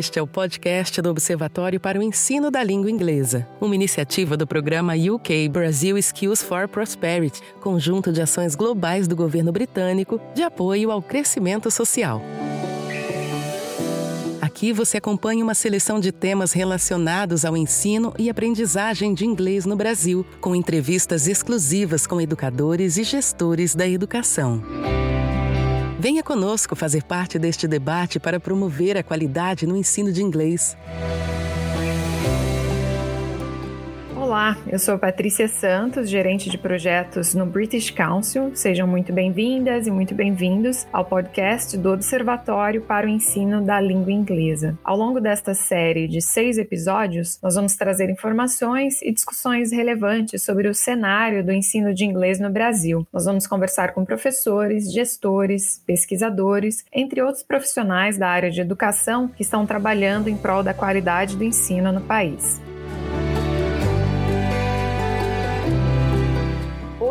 Este é o podcast do Observatório para o Ensino da Língua Inglesa, uma iniciativa do programa UK Brazil Skills for Prosperity, conjunto de ações globais do governo britânico de apoio ao crescimento social. Aqui você acompanha uma seleção de temas relacionados ao ensino e aprendizagem de inglês no Brasil, com entrevistas exclusivas com educadores e gestores da educação. Venha conosco fazer parte deste debate para promover a qualidade no ensino de inglês. Olá, eu sou Patrícia Santos, gerente de projetos no British Council. Sejam muito bem-vindas e muito bem-vindos ao podcast do Observatório para o Ensino da Língua Inglesa. Ao longo desta série de seis episódios, nós vamos trazer informações e discussões relevantes sobre o cenário do ensino de inglês no Brasil. Nós vamos conversar com professores, gestores, pesquisadores, entre outros profissionais da área de educação que estão trabalhando em prol da qualidade do ensino no país.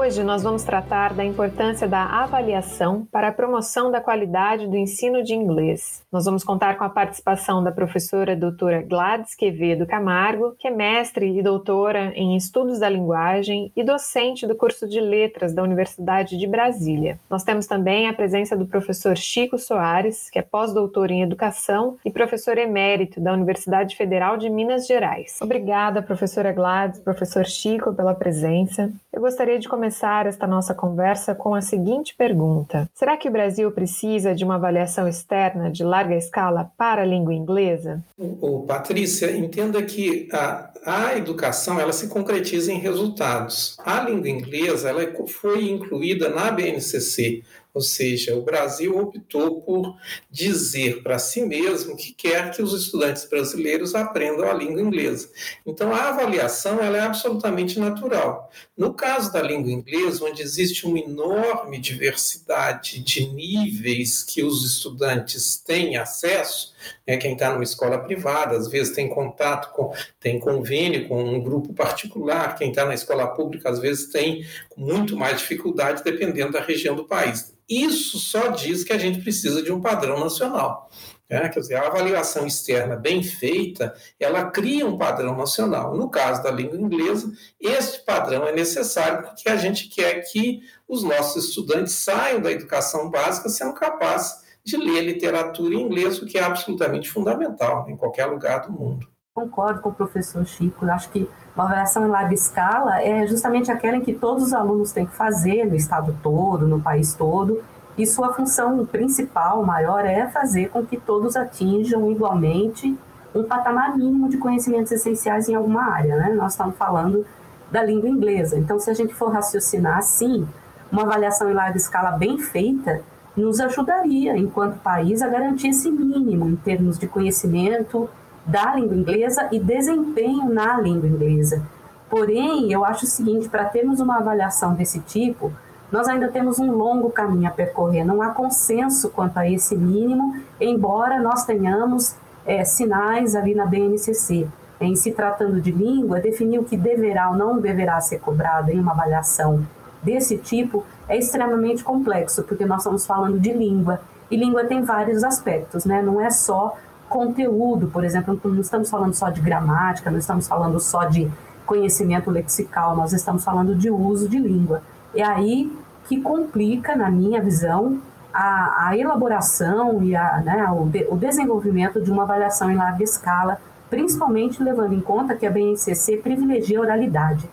Hoje nós vamos tratar da importância da avaliação para a promoção da qualidade do ensino de inglês. Nós vamos contar com a participação da professora doutora Gladys Quevedo Camargo, que é mestre e doutora em estudos da linguagem e docente do curso de letras da Universidade de Brasília. Nós temos também a presença do professor Chico Soares, que é pós-doutor em educação e professor emérito da Universidade Federal de Minas Gerais. Obrigada, professora Gladys, professor Chico, pela presença. Eu gostaria de começar começar esta nossa conversa com a seguinte pergunta: Será que o Brasil precisa de uma avaliação externa de larga escala para a língua inglesa? O, Patrícia, entenda que a, a educação ela se concretiza em resultados. A língua inglesa ela foi incluída na BNCC, ou seja, o Brasil optou por dizer para si mesmo que quer que os estudantes brasileiros aprendam a língua inglesa. Então, a avaliação ela é absolutamente natural. No caso da língua inglesa, onde existe uma enorme diversidade de níveis que os estudantes têm acesso, né, quem está numa escola privada, às vezes tem contato com, tem convênio com um grupo particular, quem está na escola pública, às vezes tem muito mais dificuldade dependendo da região do país. Isso só diz que a gente precisa de um padrão nacional. É, quer dizer, a avaliação externa bem feita, ela cria um padrão nacional. No caso da língua inglesa, este padrão é necessário porque a gente quer que os nossos estudantes saiam da educação básica sendo capazes de ler literatura em inglês, o que é absolutamente fundamental em qualquer lugar do mundo. Concordo com o professor Chico, eu acho que uma avaliação em larga escala é justamente aquela em que todos os alunos têm que fazer no estado todo, no país todo, e sua função principal, maior, é fazer com que todos atinjam igualmente um patamar mínimo de conhecimentos essenciais em alguma área. Né? Nós estamos falando da língua inglesa. Então, se a gente for raciocinar assim, uma avaliação em larga escala bem feita nos ajudaria, enquanto país, a garantir esse mínimo em termos de conhecimento da língua inglesa e desempenho na língua inglesa. Porém, eu acho o seguinte: para termos uma avaliação desse tipo, nós ainda temos um longo caminho a percorrer. Não há consenso quanto a esse mínimo, embora nós tenhamos é, sinais ali na BNCC. Em se tratando de língua, definir o que deverá ou não deverá ser cobrado em uma avaliação desse tipo é extremamente complexo, porque nós estamos falando de língua. E língua tem vários aspectos, né? Não é só conteúdo, por exemplo, não estamos falando só de gramática, não estamos falando só de conhecimento lexical, nós estamos falando de uso de língua. É aí que complica, na minha visão, a, a elaboração e a, né, o, de, o desenvolvimento de uma avaliação em larga escala, principalmente levando em conta que a BNCC privilegia a oralidade.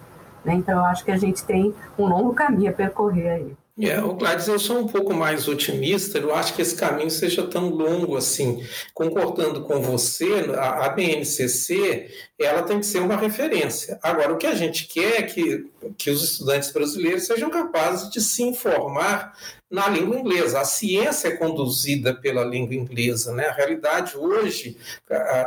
Né? Então, eu acho que a gente tem um longo caminho a percorrer aí. É, o Gladys, eu sou um pouco mais otimista, eu acho que esse caminho seja tão longo assim. Concordando com você, a, a BNCC ela tem que ser uma referência. Agora, o que a gente quer é que, que os estudantes brasileiros sejam capazes de se informar na língua inglesa. A ciência é conduzida pela língua inglesa. Né? A realidade hoje,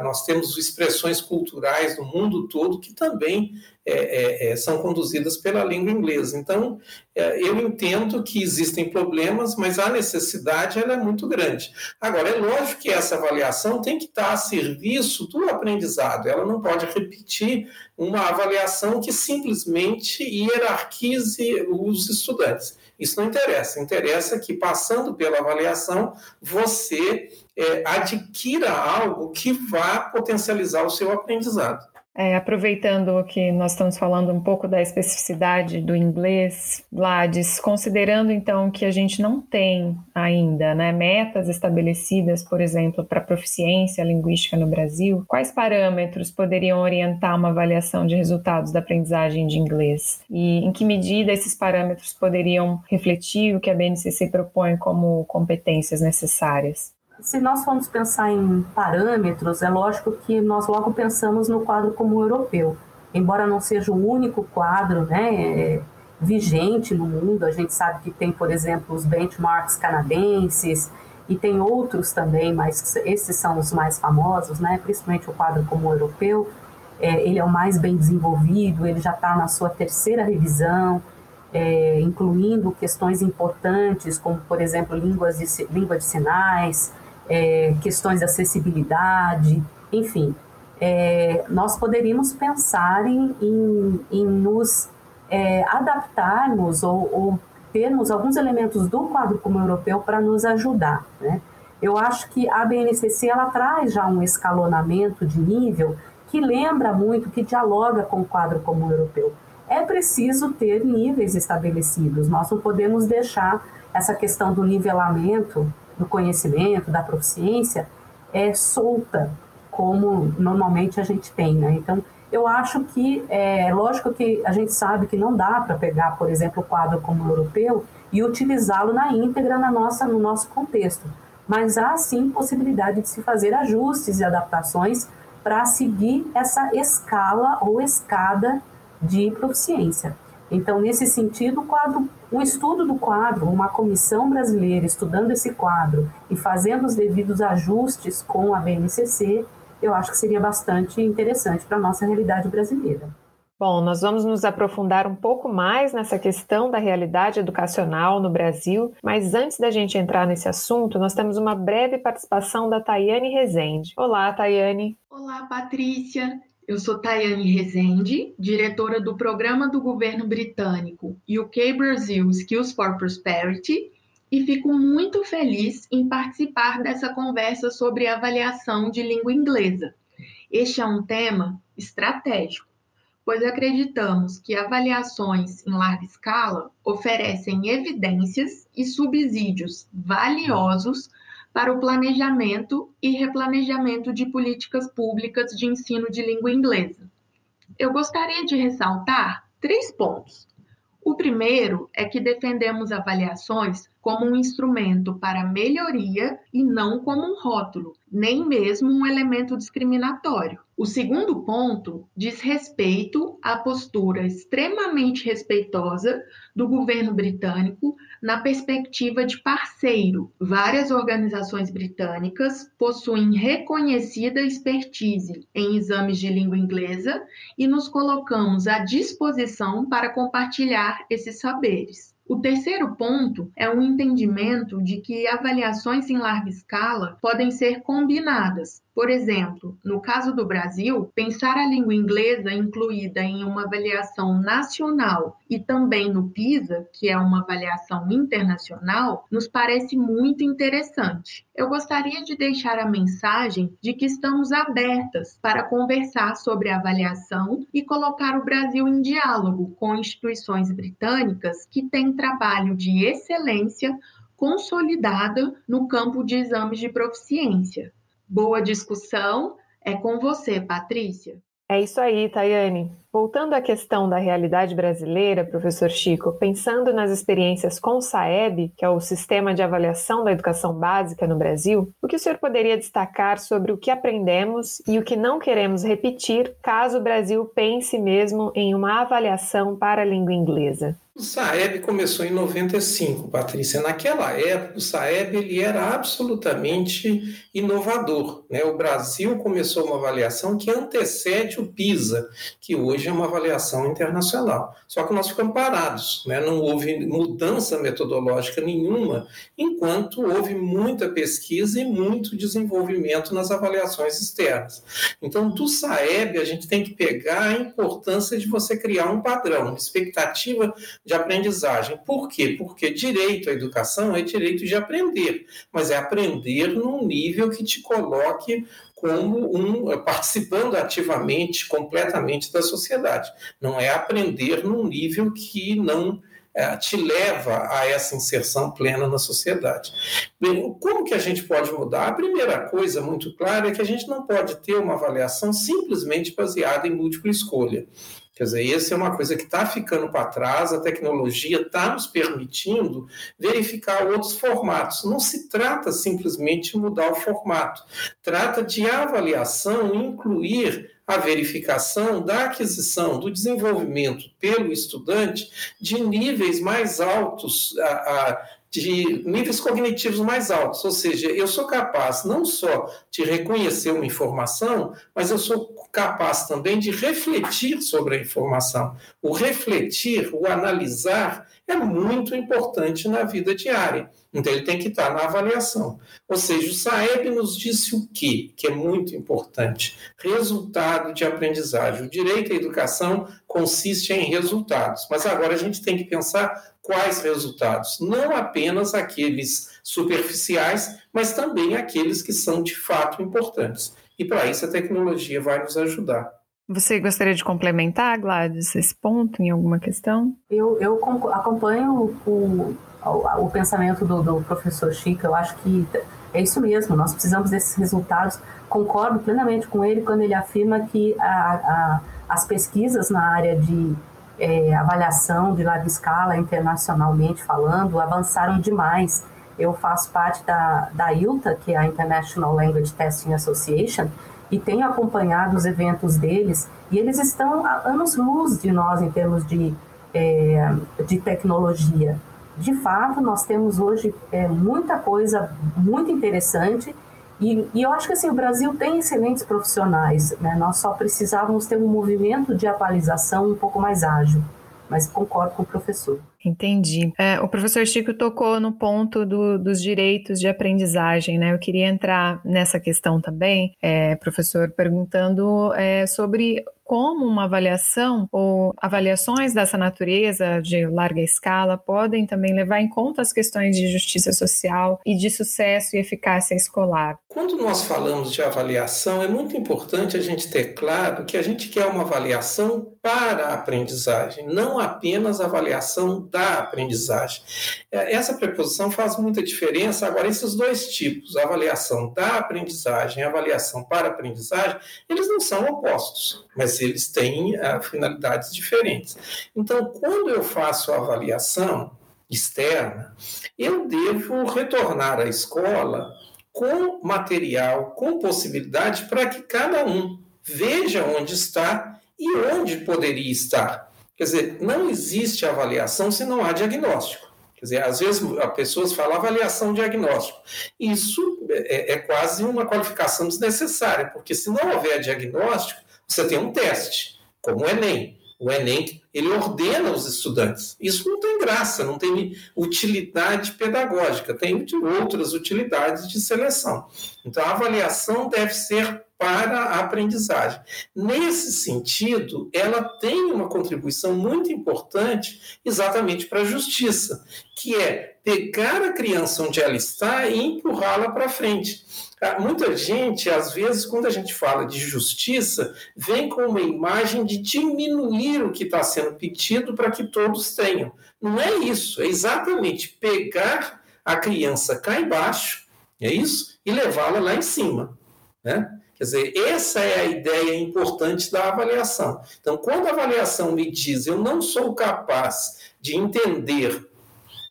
nós temos expressões culturais no mundo todo que também é, é, é, são conduzidas pela língua inglesa. Então, é, eu entendo que existem problemas, mas a necessidade ela é muito grande. Agora, é lógico que essa avaliação tem que estar a serviço do aprendizado, ela não pode pode repetir uma avaliação que simplesmente hierarquize os estudantes. Isso não interessa. Interessa que, passando pela avaliação, você é, adquira algo que vá potencializar o seu aprendizado. É, aproveitando que nós estamos falando um pouco da especificidade do inglês, Gladys, considerando então que a gente não tem ainda né, metas estabelecidas, por exemplo, para proficiência linguística no Brasil, quais parâmetros poderiam orientar uma avaliação de resultados da aprendizagem de inglês? E em que medida esses parâmetros poderiam refletir o que a BNCC propõe como competências necessárias? Se nós formos pensar em parâmetros, é lógico que nós logo pensamos no quadro comum europeu. Embora não seja o único quadro né, é, vigente no mundo, a gente sabe que tem, por exemplo, os benchmarks canadenses e tem outros também, mas esses são os mais famosos, né, principalmente o quadro comum europeu. É, ele é o mais bem desenvolvido, ele já está na sua terceira revisão, é, incluindo questões importantes, como, por exemplo, línguas de, língua de sinais, é, questões de acessibilidade, enfim. É, nós poderíamos pensar em, em, em nos é, adaptarmos ou, ou, termos alguns elementos do quadro comum europeu para nos ajudar. Né? Eu acho que a BNCC ela traz já um escalonamento de nível que lembra muito, que dialoga com o quadro comum europeu. É preciso ter níveis estabelecidos, nós não podemos deixar essa questão do nivelamento do conhecimento, da proficiência, é solta, como normalmente a gente tem, né? Então, eu acho que, é lógico que a gente sabe que não dá para pegar, por exemplo, o quadro como europeu e utilizá-lo na íntegra na nossa, no nosso contexto, mas há sim possibilidade de se fazer ajustes e adaptações para seguir essa escala ou escada de proficiência. Então, nesse sentido, o quadro, um estudo do quadro, uma comissão brasileira estudando esse quadro e fazendo os devidos ajustes com a BNCC, eu acho que seria bastante interessante para a nossa realidade brasileira. Bom, nós vamos nos aprofundar um pouco mais nessa questão da realidade educacional no Brasil, mas antes da gente entrar nesse assunto, nós temos uma breve participação da Tayane Rezende. Olá, Tayane. Olá, Patrícia. Eu sou Tayane Rezende, diretora do programa do governo britânico UK Brazil Skills for Prosperity, e fico muito feliz em participar dessa conversa sobre avaliação de língua inglesa. Este é um tema estratégico, pois acreditamos que avaliações em larga escala oferecem evidências e subsídios valiosos para o planejamento e replanejamento de políticas públicas de ensino de língua inglesa. Eu gostaria de ressaltar três pontos. O primeiro é que defendemos avaliações como um instrumento para melhoria e não como um rótulo, nem mesmo um elemento discriminatório. O segundo ponto diz respeito à postura extremamente respeitosa do governo britânico na perspectiva de parceiro. Várias organizações britânicas possuem reconhecida expertise em exames de língua inglesa e nos colocamos à disposição para compartilhar esses saberes. O terceiro ponto é o entendimento de que avaliações em larga escala podem ser combinadas. Por exemplo, no caso do Brasil, pensar a língua inglesa incluída em uma avaliação nacional e também no PISA, que é uma avaliação internacional, nos parece muito interessante. Eu gostaria de deixar a mensagem de que estamos abertas para conversar sobre avaliação e colocar o Brasil em diálogo com instituições britânicas que têm trabalho de excelência consolidada no campo de exames de proficiência. Boa discussão. É com você, Patrícia. É isso aí, Tayane. Voltando à questão da realidade brasileira, professor Chico, pensando nas experiências com o SAEB, que é o Sistema de Avaliação da Educação Básica no Brasil, o que o senhor poderia destacar sobre o que aprendemos e o que não queremos repetir caso o Brasil pense mesmo em uma avaliação para a língua inglesa? O Saeb começou em 95, Patrícia. Naquela época, o Saeb ele era absolutamente inovador. Né? O Brasil começou uma avaliação que antecede o PISA, que hoje hoje é uma avaliação internacional. Só que nós ficamos parados, né? não houve mudança metodológica nenhuma, enquanto houve muita pesquisa e muito desenvolvimento nas avaliações externas. Então, do SAEB, a gente tem que pegar a importância de você criar um padrão, uma expectativa de aprendizagem. Por quê? Porque direito à educação é direito de aprender, mas é aprender num nível que te coloque como um participando ativamente, completamente da sociedade. Não é aprender num nível que não é, te leva a essa inserção plena na sociedade. Bem, como que a gente pode mudar? A primeira coisa muito clara é que a gente não pode ter uma avaliação simplesmente baseada em múltipla escolha. Quer dizer, essa é uma coisa que está ficando para trás, a tecnologia está nos permitindo verificar outros formatos. Não se trata simplesmente de mudar o formato, trata de avaliação incluir a verificação da aquisição, do desenvolvimento pelo estudante de níveis mais altos, a, a, de níveis cognitivos mais altos, ou seja, eu sou capaz não só de reconhecer uma informação, mas eu sou capaz também de refletir sobre a informação. O refletir, o analisar é muito importante na vida diária. Então, ele tem que estar na avaliação. Ou seja, o Saeb nos disse o quê? Que é muito importante. Resultado de aprendizagem. O direito à educação consiste em resultados. Mas agora a gente tem que pensar quais resultados. Não apenas aqueles superficiais, mas também aqueles que são de fato importantes. E para isso a tecnologia vai nos ajudar. Você gostaria de complementar, Gladys, esse ponto em alguma questão? Eu, eu acompanho o, o, o pensamento do, do, professor Chico, eu acho que é isso mesmo, nós precisamos desses resultados. Concordo plenamente com ele quando ele afirma que a, a, as pesquisas na área de é, avaliação de larga escala, internacionalmente falando, avançaram demais. Eu faço parte da, da ILTA, que é a International Language Testing Association, e tenho acompanhado os eventos deles, e eles estão a anos-luz de nós em termos de, é, de tecnologia de fato, nós temos hoje é, muita coisa muito interessante e, e, eu acho que assim, o Brasil tem excelentes profissionais, né? nós só precisávamos ter um movimento de atualização um pouco mais ágil, mas concordo com o professor. Entendi. É, o professor Chico tocou no ponto do, dos direitos de aprendizagem, né? Eu queria entrar nessa questão também, é, professor, perguntando é, sobre como uma avaliação ou avaliações dessa natureza de larga escala podem também levar em conta as questões de justiça social e de sucesso e eficácia escolar. Quando nós falamos de avaliação, é muito importante a gente ter claro que a gente quer uma avaliação para a aprendizagem, não apenas avaliação da aprendizagem. É, essa preposição faz muita diferença. Agora, esses dois tipos, avaliação da aprendizagem e avaliação para aprendizagem, eles não são opostos, mas eles têm uh, finalidades diferentes. Então, quando eu faço a avaliação externa, eu devo retornar à escola com material, com possibilidade para que cada um veja onde está e onde poderia estar. Quer dizer, não existe avaliação se não há diagnóstico. Quer dizer, às vezes as pessoas falam avaliação diagnóstico. Isso é, é, quase uma qualificação desnecessária, porque se não houver diagnóstico, você tem um teste, como o Enem. O Enem, ele ordena os estudantes. Isso não tem graça, não tem utilidade pedagógica, tem outras utilidades de seleção. Então, a avaliação deve ser para a aprendizagem. Nesse sentido, ela tem uma contribuição muito importante exatamente para a justiça, que é pegar a criança onde ela está e empurrá-la para frente. Ah, muita gente, às vezes, quando a gente fala de justiça, vem com uma imagem de diminuir o que está sendo pedido para que todos tenham. Não é isso, é exatamente pegar a criança cá embaixo, é isso, e levá-la lá em cima. Né? Quer dizer, essa é a ideia importante da avaliação. Então, quando a avaliação me diz eu não sou capaz de entender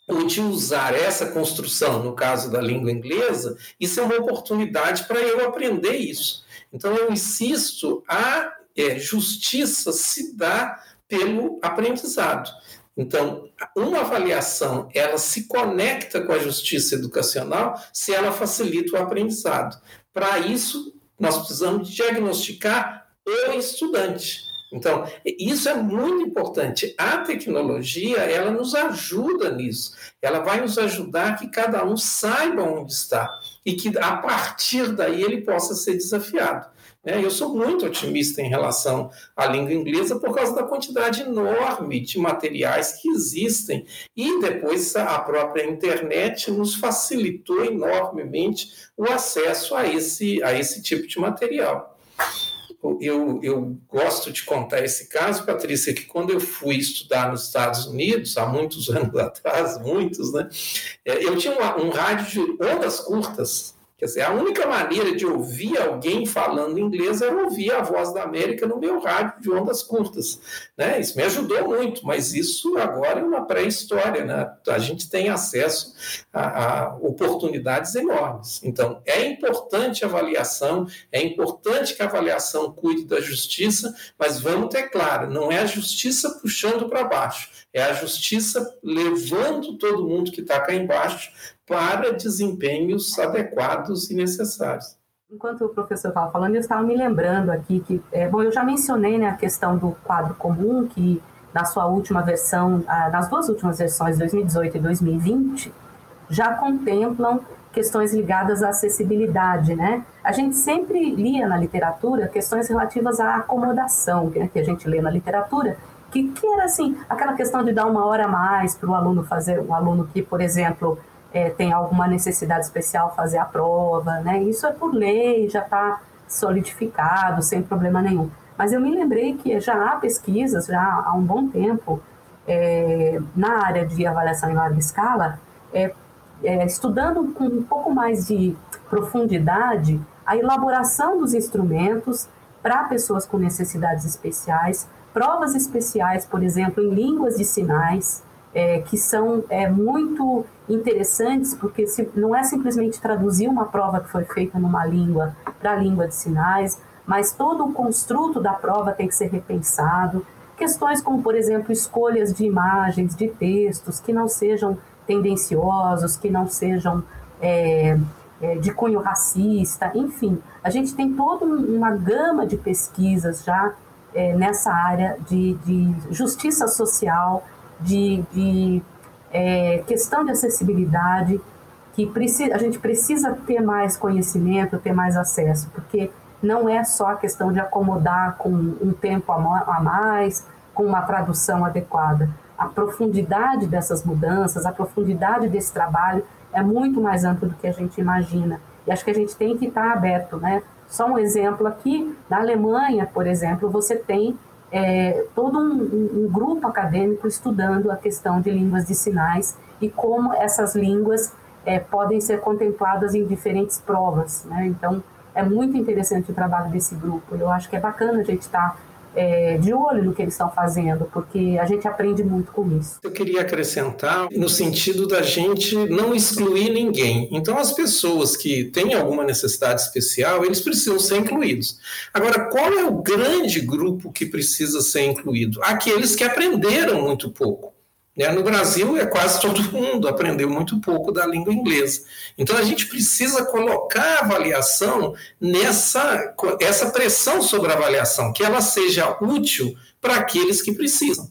ou de usar essa construção, no caso da língua inglesa, isso é uma oportunidade para eu aprender isso. Então, eu insisto, a é, justiça se dá pelo aprendizado. Então, uma avaliação, ela se conecta com a justiça educacional se ela facilita o aprendizado. Para isso, nós precisamos diagnosticar o estudante. Então, isso é muito importante. A tecnologia, ela nos ajuda nisso. Ela vai nos ajudar que cada um saiba onde está e que a partir daí ele possa ser desafiado. Né? Eu sou muito otimista em relação à língua inglesa por causa da quantidade enorme de materiais que existem. E depois a própria internet nos facilitou enormemente o acesso a esse, a esse tipo de material eu, eu gosto de contar esse caso, Patrícia, que quando eu fui estudar nos Estados Unidos, há muitos anos atrás, muitos, né? É, eu tinha um, um rádio de ondas curtas, Quer dizer, a única maneira de ouvir alguém falando inglês era ouvir a voz da América no meu rádio de ondas curtas. Né? Isso me ajudou muito, mas isso agora é uma pré-história. Né? A gente tem acesso a, a, oportunidades enormes. Então, é importante a avaliação, é importante que a avaliação cuide da justiça, mas vamos ter claro, não é a justiça puxando para baixo, é a justiça levando todo mundo que está cá embaixo para desempenhos adequados e necessários. Enquanto o professor estava falando, eu estava me lembrando aqui que, é, bom, eu já mencionei né, a questão do quadro comum, que na sua última versão, ah, nas duas últimas versões, 2018 e 2020, já contemplam questões ligadas à acessibilidade, né? A gente sempre lia na literatura questões relativas à acomodação, né, que a gente lê na literatura, que, que era assim, aquela questão de dar uma hora a mais para o aluno fazer, um aluno que, por exemplo, é, tem alguma necessidade especial fazer a prova, né? Isso é por lei, já está solidificado, sem problema nenhum. Mas eu me lembrei que já há pesquisas, já há um bom tempo, é, na área de avaliação em larga escala, é, é, estudando com um pouco mais de profundidade a elaboração dos instrumentos para pessoas com necessidades especiais, provas especiais, por exemplo, em línguas de sinais, é, que são é, muito interessantes, porque se, não é simplesmente traduzir uma prova que foi feita numa língua para a língua de sinais, mas todo o construto da prova tem que ser repensado. Questões como, por exemplo, escolhas de imagens, de textos que não sejam tendenciosos, que não sejam é, é, de cunho racista, enfim, a gente tem toda uma gama de pesquisas já é, nessa área de, de justiça social, de, de é, questão de acessibilidade, que precisa, a gente precisa ter mais conhecimento, ter mais acesso, porque não é só a questão de acomodar com um tempo a mais, com uma tradução adequada. A profundidade dessas mudanças, a profundidade desse trabalho é muito mais ampla do que a gente imagina. E acho que a gente tem que estar aberto, né? Só um exemplo aqui, na Alemanha, por exemplo, você tem é, todo um, um, grupo acadêmico estudando a questão de línguas de sinais e como essas línguas é, podem ser contempladas em diferentes provas. Né? Então, é muito interessante o trabalho desse grupo. Eu acho que é bacana a gente estar tá é, de olho no que eles estão fazendo, porque a gente aprende muito com isso. Eu queria acrescentar no sentido da gente não excluir ninguém. Então, as pessoas que têm alguma necessidade especial, eles precisam ser incluídos. Agora, qual é o grande grupo que precisa ser incluído? Aqueles que aprenderam muito pouco. Né? No Brasil, é quase todo mundo aprendeu muito pouco da língua inglesa. Então, a gente precisa colocar a avaliação nessa essa pressão sobre a avaliação, que ela seja útil para aqueles que precisam.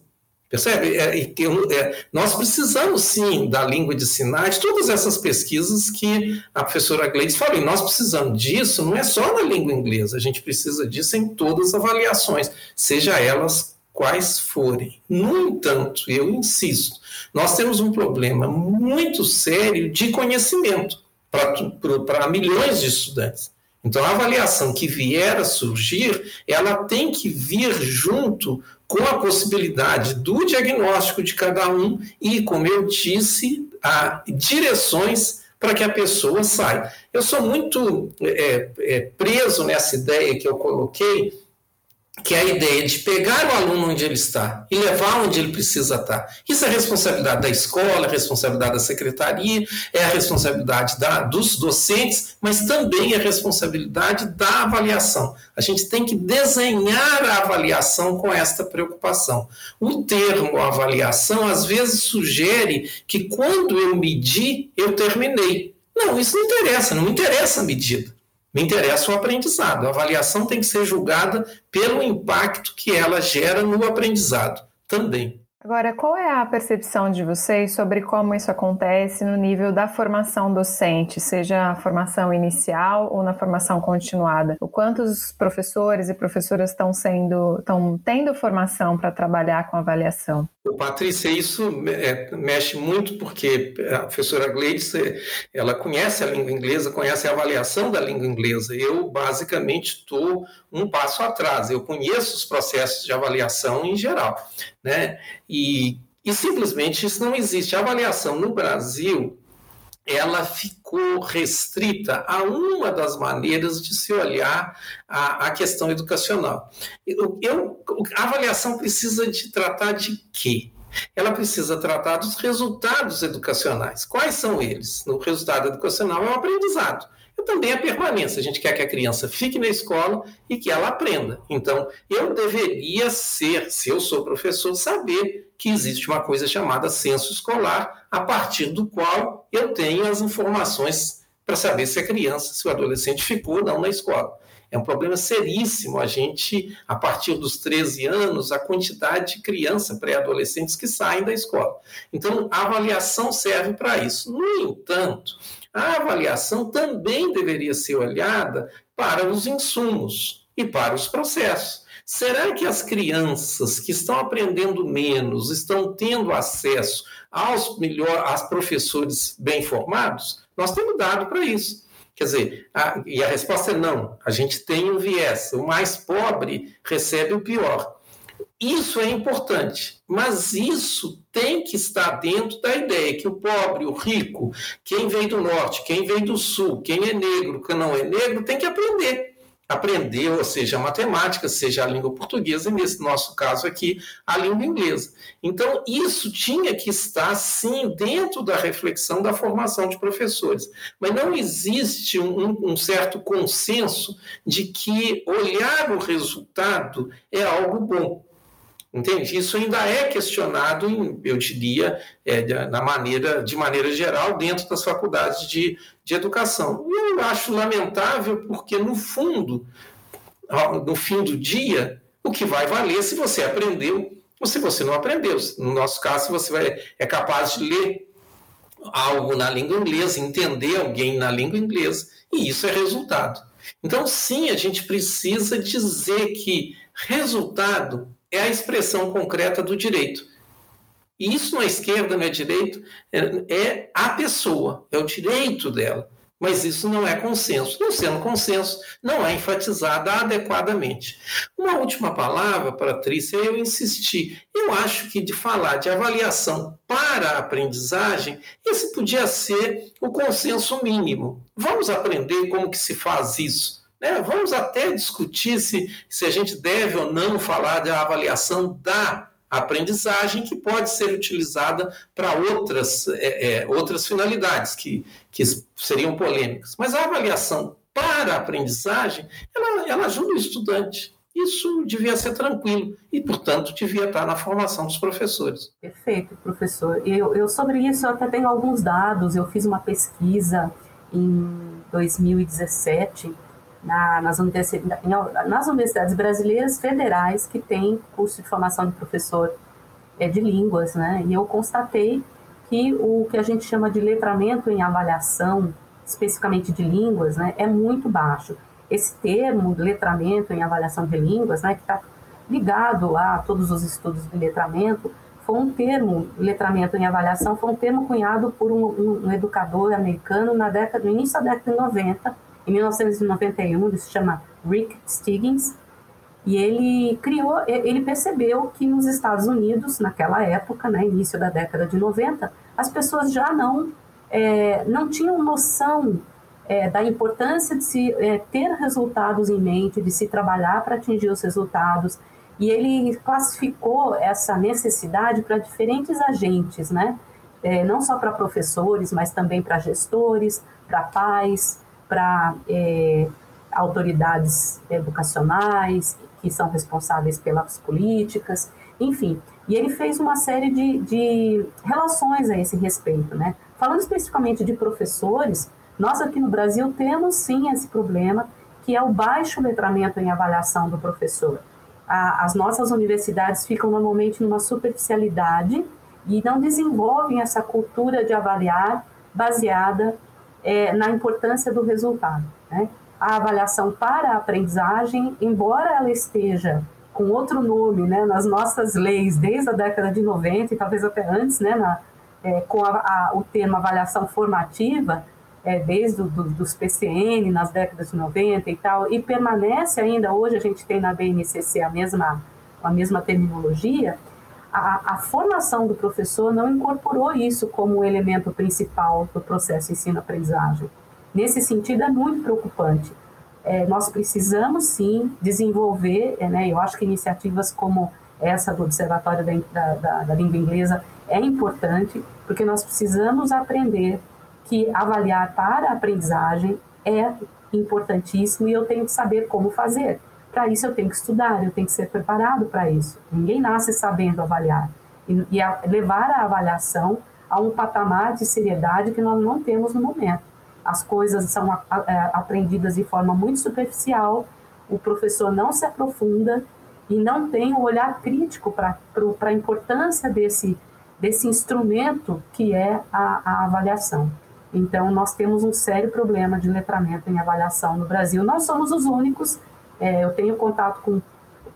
Percebe? É, é, nós precisamos sim da língua de sinais, todas essas pesquisas que a professora Gleides falou, e nós precisamos disso, não é só na língua inglesa, a gente precisa disso em todas as avaliações, seja elas quais forem. No entanto, eu insisto, nós temos um problema muito sério de conhecimento para milhões de estudantes. Então, a avaliação que vier a surgir, ela tem que vir junto com a possibilidade do diagnóstico de cada um e, como eu disse, a direções para que a pessoa saia. Eu sou muito é, é, preso nessa ideia que eu coloquei que é a ideia de pegar o aluno onde ele está e levar onde ele precisa estar. Isso é responsabilidade da escola, é responsabilidade da secretaria, é a responsabilidade da, dos docentes, mas também é responsabilidade da avaliação. A gente tem que desenhar a avaliação com esta preocupação. O termo avaliação às vezes sugere que quando eu medi, eu terminei. Não, isso não interessa, não interessa a medida. Me interessa o aprendizado. A avaliação tem que ser julgada pelo impacto que ela gera no aprendizado também. Agora, qual é a percepção de vocês sobre como isso acontece no nível da formação docente, seja a formação inicial ou na formação continuada? O quanto os professores e professoras estão sendo, estão tendo formação para trabalhar com avaliação? Patrícia, isso é, mexe muito porque a professora Gleice, ela conhece a língua inglesa, conhece a avaliação da língua inglesa. Eu, basicamente, estou um passo atrás. Eu conheço os processos de avaliação em geral, né? E, e simplesmente isso não existe. A avaliação no Brasil, ela ficou restrita a uma das maneiras de se olhar a, a questão educacional. Eu, a avaliação precisa de tratar de quê? Ela precisa tratar dos resultados educacionais. Quais são eles? No resultado educacional é o aprendizado e também a permanência. A gente quer que a criança fique na escola e que ela aprenda. Então, eu deveria ser, se eu sou professor, saber que existe uma coisa chamada censo escolar, a partir do qual eu tenho as informações para saber se a criança, se o adolescente ficou ou não na escola. É um problema seríssimo a gente, a partir dos 13 anos, a quantidade de crianças, pré-adolescentes que saem da escola. Então, a avaliação serve para isso. No entanto, a avaliação também deveria ser olhada para os insumos e para os processos. Será que as crianças que estão aprendendo menos estão tendo acesso aos melhor, aos professores bem formados? Nós temos dado para isso. Quer dizer, a, e a resposta é não. A gente tem um viés. O mais pobre recebe o pior. Isso é importante, mas isso tem que estar dentro da ideia que o pobre, o rico, quem vem do norte, quem vem do sul, quem é negro, quem não é negro, tem que aprender. Aprender, ou seja, a matemática, seja a língua portuguesa, e nesse nosso caso aqui, a língua inglesa. Então, isso tinha que estar, sim, dentro da reflexão da formação de professores. Mas não existe um, um certo consenso de que olhar o resultado é algo bom. Entende? Isso ainda é questionado, em, eu diria, é, na maneira, de maneira geral, dentro das faculdades de, de educação. Eu acho lamentável, porque, no fundo, no fim do dia, o que vai valer se você aprendeu ou se você não aprendeu. No nosso caso, você vai, é capaz de ler algo na língua inglesa, entender alguém na língua inglesa, e isso é resultado. Então, sim, a gente precisa dizer que resultado é a expressão concreta do direito. E isso é esquerda, não é direito, é, a pessoa, é o direito dela. Mas isso não é consenso. Não sendo consenso, não é enfatizada adequadamente. Uma última palavra, Patrícia, eu insisti. Eu acho que de falar de avaliação para a aprendizagem, esse podia ser o consenso mínimo. Vamos aprender como que se faz isso. Né? Vamos até discutir se, se a gente deve ou não falar da avaliação da aprendizagem que pode ser utilizada para outras, é, é, outras finalidades que, que seriam polêmicas. Mas a avaliação para a aprendizagem, ela, ela ajuda o estudante. Isso devia ser tranquilo e, portanto, devia estar na formação dos professores. Perfeito, professor. Eu, eu sobre isso eu até tenho alguns dados. Eu fiz uma pesquisa em 2017 na, nas, universidades, nas universidades brasileiras federais que têm curso de formação de professor é, de línguas, né? E eu constatei que o que a gente chama de letramento em avaliação, especificamente de línguas, né, é muito baixo. Esse termo, letramento em avaliação de línguas, né, que está ligado a todos os estudos de letramento, foi um termo, letramento em avaliação, foi um termo cunhado por um, um, um educador americano na década, no início da década de 90, em 1991, ele se chama Rick Stiggins, e ele criou, ele percebeu que nos Estados Unidos, naquela época, né, início da década de 90, as pessoas já não, é, não tinham noção é, da importância de se é, ter resultados em mente, de se trabalhar para atingir os resultados. E ele classificou essa necessidade para diferentes agentes, né? É, não só para professores, mas também para gestores, para pais, para é, autoridades educacionais que são responsáveis pelas políticas, enfim. E ele fez uma série de, de relações a esse respeito, né? Falando especificamente de professores, Nós aqui no Brasil temos sim esse problema, que é o baixo letramento em avaliação do professor. A, as nossas universidades ficam normalmente numa superficialidade e não desenvolvem essa cultura de avaliar baseada é, na importância do resultado. Né? A avaliação para a aprendizagem, embora ela esteja com outro nome né, nas nossas leis desde a década de 90 e talvez até antes, né, na, é, com a, a, o termo avaliação formativa, é, desde do, dos PCN nas décadas de 90 e tal, e permanece ainda, hoje a gente tem na BNCC a mesma, a mesma terminologia, a, a formação do professor não incorporou isso como elemento principal do processo ensino-aprendizagem. Nesse sentido, é muito preocupante. É, nós precisamos sim desenvolver, é, né, eu acho que iniciativas como essa do Observatório da, da, da Língua Inglesa é importante, porque nós precisamos aprender que avaliar para a aprendizagem é importantíssimo e eu tenho que saber como fazer. Para isso eu tenho que estudar, eu tenho que ser preparado para isso. Ninguém nasce sabendo avaliar. E, e a, levar a avaliação a um patamar de seriedade que nós não temos no momento. As coisas são a, a, é, aprendidas de forma muito superficial, o professor não se aprofunda e não tem um olhar crítico para a importância desse, desse instrumento que é a, a avaliação. Então, nós temos um sério problema de letramento em avaliação no Brasil. Nós somos os únicos, é, eu tenho contato com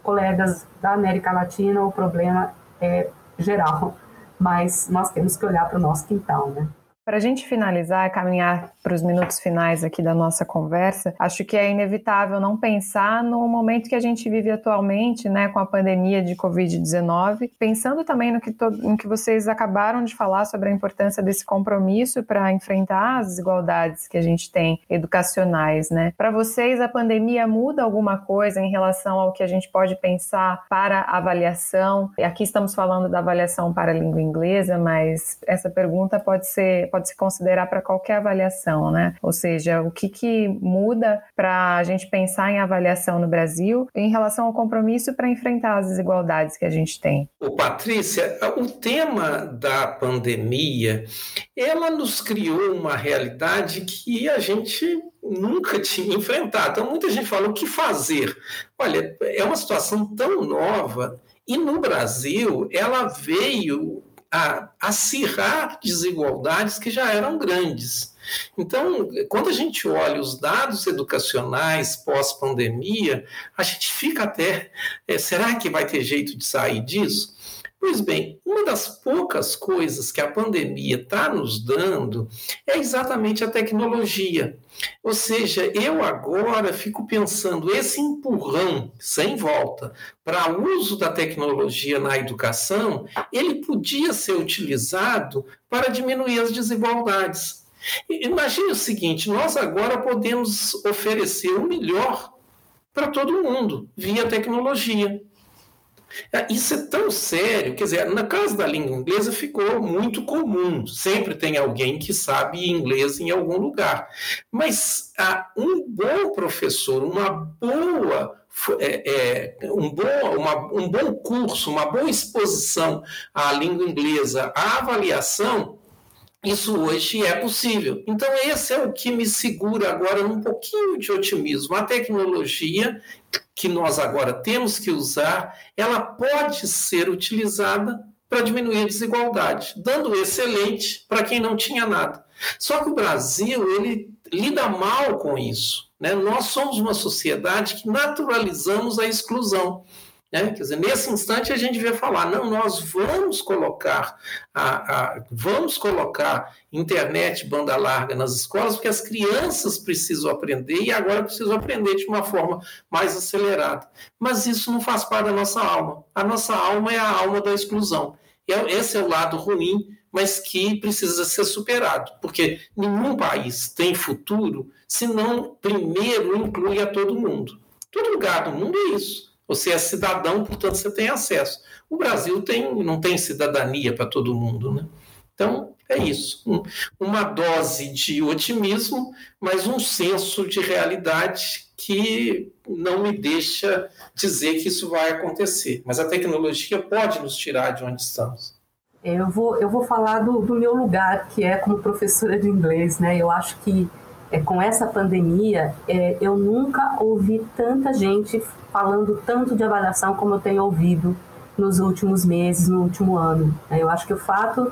colegas da América Latina, o problema é geral, mas nós temos que olhar para o nosso quintal, né? Para a gente finalizar, caminhar para os minutos finais aqui da nossa conversa, acho que é inevitável não pensar no momento que a gente vive atualmente, né, com a pandemia de Covid-19, pensando também no que, no que vocês acabaram de falar sobre a importância desse compromisso para enfrentar as desigualdades que a gente tem educacionais, né? Para vocês, a pandemia muda alguma coisa em relação ao que a gente pode pensar para avaliação? Aqui estamos falando da avaliação para a língua inglesa, mas essa pergunta pode ser pode se considerar para qualquer avaliação, né? Ou seja, o que, que muda para a gente pensar em avaliação no Brasil em relação ao compromisso para enfrentar as desigualdades que a gente tem? O Patrícia, o tema da pandemia, ela nos criou uma realidade que a gente nunca tinha enfrentado. Então, muita gente fala o que fazer. Olha, é uma situação tão nova e no Brasil ela veio a acirrar desigualdades que já eram grandes. Então, quando a gente olha os dados educacionais pós-pandemia, a gente fica até: é, será que vai ter jeito de sair disso? Pois bem, uma das poucas coisas que a pandemia está nos dando é exatamente a tecnologia. Ou seja, eu agora fico pensando esse empurrão sem volta para o uso da tecnologia na educação, ele podia ser utilizado para diminuir as desigualdades. Imagine o seguinte: nós agora podemos oferecer o melhor para todo mundo via tecnologia. É, isso é tão sério, quer dizer, na casa da língua inglesa ficou muito comum, sempre tem alguém que sabe inglês em algum lugar. Mas ah, um bom professor, uma boa é, é, um, bom, uma, um bom curso, uma boa exposição à língua inglesa, à avaliação, isso hoje é possível. Então, esse é o que me segura agora um pouquinho de otimismo. A tecnologia que nós agora temos que usar, ela pode ser utilizada para diminuir a desigualdade, dando excelente para quem não tinha nada. Só que o Brasil, ele lida mal com isso. Né? Nós somos uma sociedade que naturalizamos a exclusão. Né? Quer dizer, nesse instante a gente vê falar, não, nós vamos colocar a, a, vamos colocar internet banda larga nas escolas, porque as crianças precisam aprender e agora precisam aprender de uma forma mais acelerada. Mas isso não faz parte da nossa alma. A nossa alma é a alma da exclusão. É, esse é o lado ruim, mas que precisa ser superado, porque nenhum país tem futuro se não primeiro inclui a todo mundo. Todo lugar do mundo é isso. Você é cidadão, portanto você tem acesso. O Brasil tem, não tem cidadania para todo mundo, né? Então é isso, um, uma dose de otimismo, mas um senso de realidade que não me deixa dizer que isso vai acontecer. Mas a tecnologia pode nos tirar de onde estamos. Eu vou, eu vou falar do, do meu lugar, que é como professora de inglês, né? Eu acho que é, com essa pandemia, é, eu nunca ouvi tanta gente falando tanto de avaliação como eu tenho ouvido nos últimos meses, no último ano. É, eu acho que o fato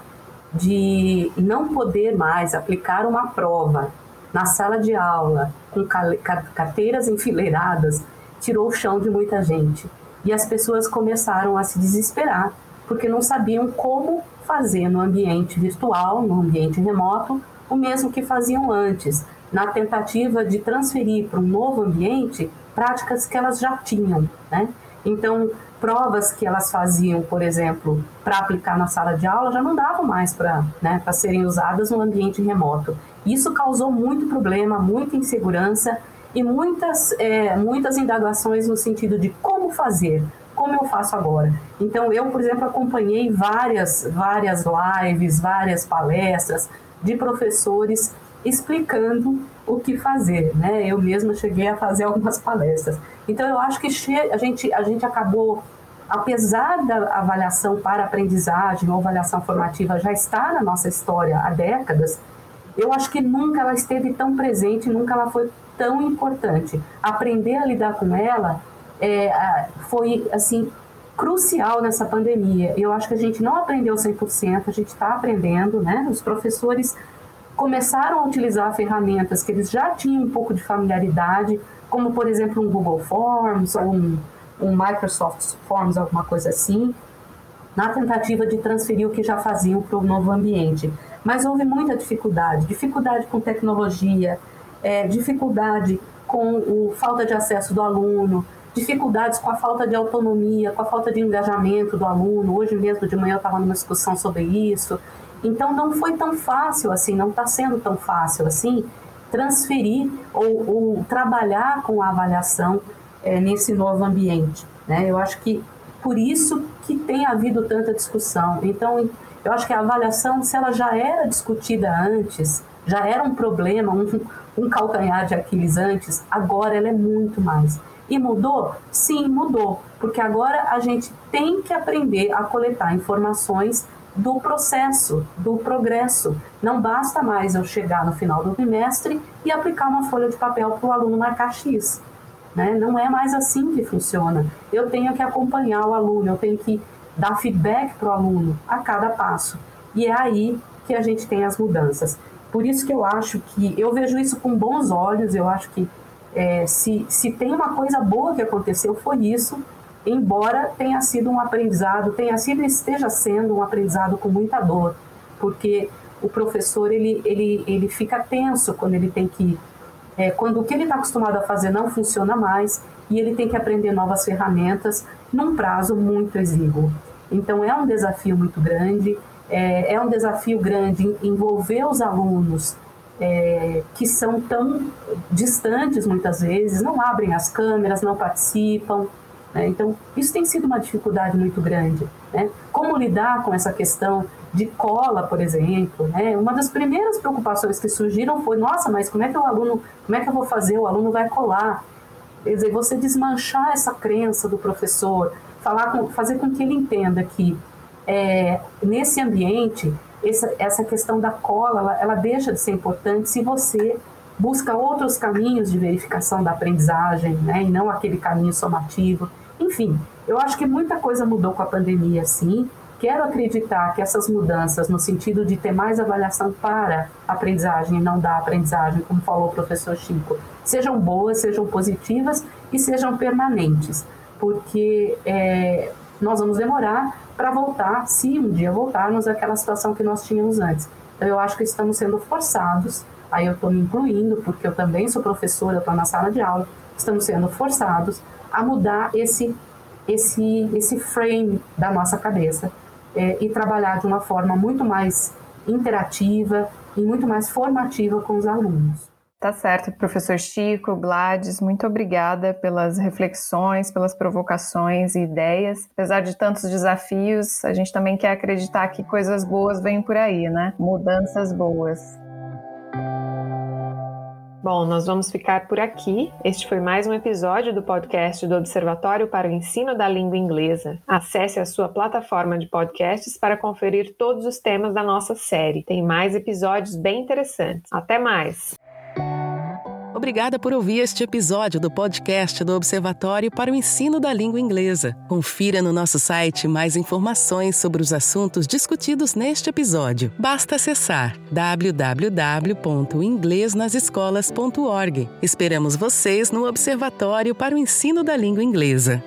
de não poder mais aplicar uma prova na sala de aula com carteiras enfileiradas tirou o chão de muita gente. E as pessoas começaram a se desesperar porque não sabiam como fazer no ambiente virtual, no ambiente remoto, o mesmo que faziam antes, na tentativa de transferir para um novo ambiente práticas que elas já tinham, né? Então, provas que elas faziam, por exemplo, para aplicar na sala de aula, já não davam mais para né, serem usadas no ambiente remoto. Isso causou muito problema, muita insegurança e muitas, é, muitas indagações no sentido de como fazer, como eu faço agora. Então, eu, por exemplo, acompanhei várias, várias lives, várias palestras de professores explicando o que fazer, né? Eu mesma cheguei a fazer algumas palestras. Então eu acho que a gente a gente acabou apesar da avaliação para aprendizagem ou avaliação formativa já estar na nossa história há décadas, eu acho que nunca ela esteve tão presente, nunca ela foi tão importante. Aprender a lidar com ela é, foi assim crucial nessa pandemia. Eu acho que a gente não aprendeu 100%, a gente está aprendendo, né? Os professores começaram a utilizar ferramentas que eles já tinham um pouco de familiaridade, como por exemplo um Google Forms ou um, um Microsoft Forms, alguma coisa assim, na tentativa de transferir o que já faziam para o novo ambiente. Mas houve muita dificuldade, dificuldade com tecnologia, é, dificuldade com o falta de acesso do aluno, dificuldades com a falta de autonomia, com a falta de engajamento do aluno. Hoje mesmo de manhã eu estava numa discussão sobre isso. Então não foi tão fácil assim, não está sendo tão fácil assim transferir ou, ou trabalhar com a avaliação é, nesse novo ambiente. Né? Eu acho que por isso que tem havido tanta discussão. Então eu acho que a avaliação, se ela já era discutida antes, já era um problema, um, um calcanhar de Aquiles antes, agora ela é muito mais. E mudou? Sim, mudou, porque agora a gente tem que aprender a coletar informações do processo, do progresso. Não basta mais eu chegar no final do bimestre e aplicar uma folha de papel para o aluno marcar X. Né? Não é mais assim que funciona. Eu tenho que acompanhar o aluno, eu tenho que dar feedback para o aluno a cada passo. E é aí que a gente tem as mudanças. Por isso que eu acho que eu vejo isso com bons olhos, eu acho que é, se, se tem uma coisa boa que aconteceu, foi isso, embora tenha sido um aprendizado, tenha sido e esteja sendo um aprendizado com muita dor, porque o professor ele, ele, ele fica tenso quando ele tem que é, quando o que ele está acostumado a fazer não funciona mais e ele tem que aprender novas ferramentas num prazo muito exíguo. Então é um desafio muito grande, é, é um desafio grande envolver os alunos é, que são tão distantes muitas vezes, não abrem as câmeras, não participam, né? Então, isso tem sido uma dificuldade muito grande. Né? Como lidar com essa questão de cola, por exemplo? Né? Uma das primeiras preocupações que surgiram foi: nossa, mas como é que o aluno, como é que eu vou fazer? O aluno vai colar. Quer dizer, você desmanchar essa crença do professor, falar com, fazer com que ele entenda que é, nesse ambiente essa, essa questão da cola ela, ela deixa de ser importante se você busca outros caminhos de verificação da aprendizagem, né, e não aquele caminho somativo. Enfim, eu acho que muita coisa mudou com a pandemia, sim. Quero acreditar que essas mudanças, no sentido de ter mais avaliação para aprendizagem e não da aprendizagem, como falou o professor Chico, sejam boas, sejam positivas e sejam permanentes, porque é, nós vamos demorar para voltar, se um dia voltarmos àquela situação que nós tínhamos antes. Então, eu acho que estamos sendo forçados aí eu estou me incluindo, porque eu também sou professora, estou na sala de aula, estamos sendo forçados a mudar esse, esse, esse frame da nossa cabeça é, e trabalhar de uma forma muito mais interativa e muito mais formativa com os alunos. Tá certo, professor Chico, Gladys, muito obrigada pelas reflexões, pelas provocações e ideias. Apesar de tantos desafios, a gente também quer acreditar que coisas boas vêm por aí, né? Mudanças boas. Bom, nós vamos ficar por aqui. Este foi mais um episódio do podcast do Observatório para o Ensino da Língua Inglesa. Acesse a sua plataforma de podcasts para conferir todos os temas da nossa série. Tem mais episódios bem interessantes. Até mais! Obrigada por ouvir este episódio do podcast do Observatório para o Ensino da Língua Inglesa. Confira no nosso site mais informações sobre os assuntos discutidos neste episódio. Basta acessar www.inglesnasescolas.org. Esperamos vocês no Observatório para o Ensino da Língua Inglesa.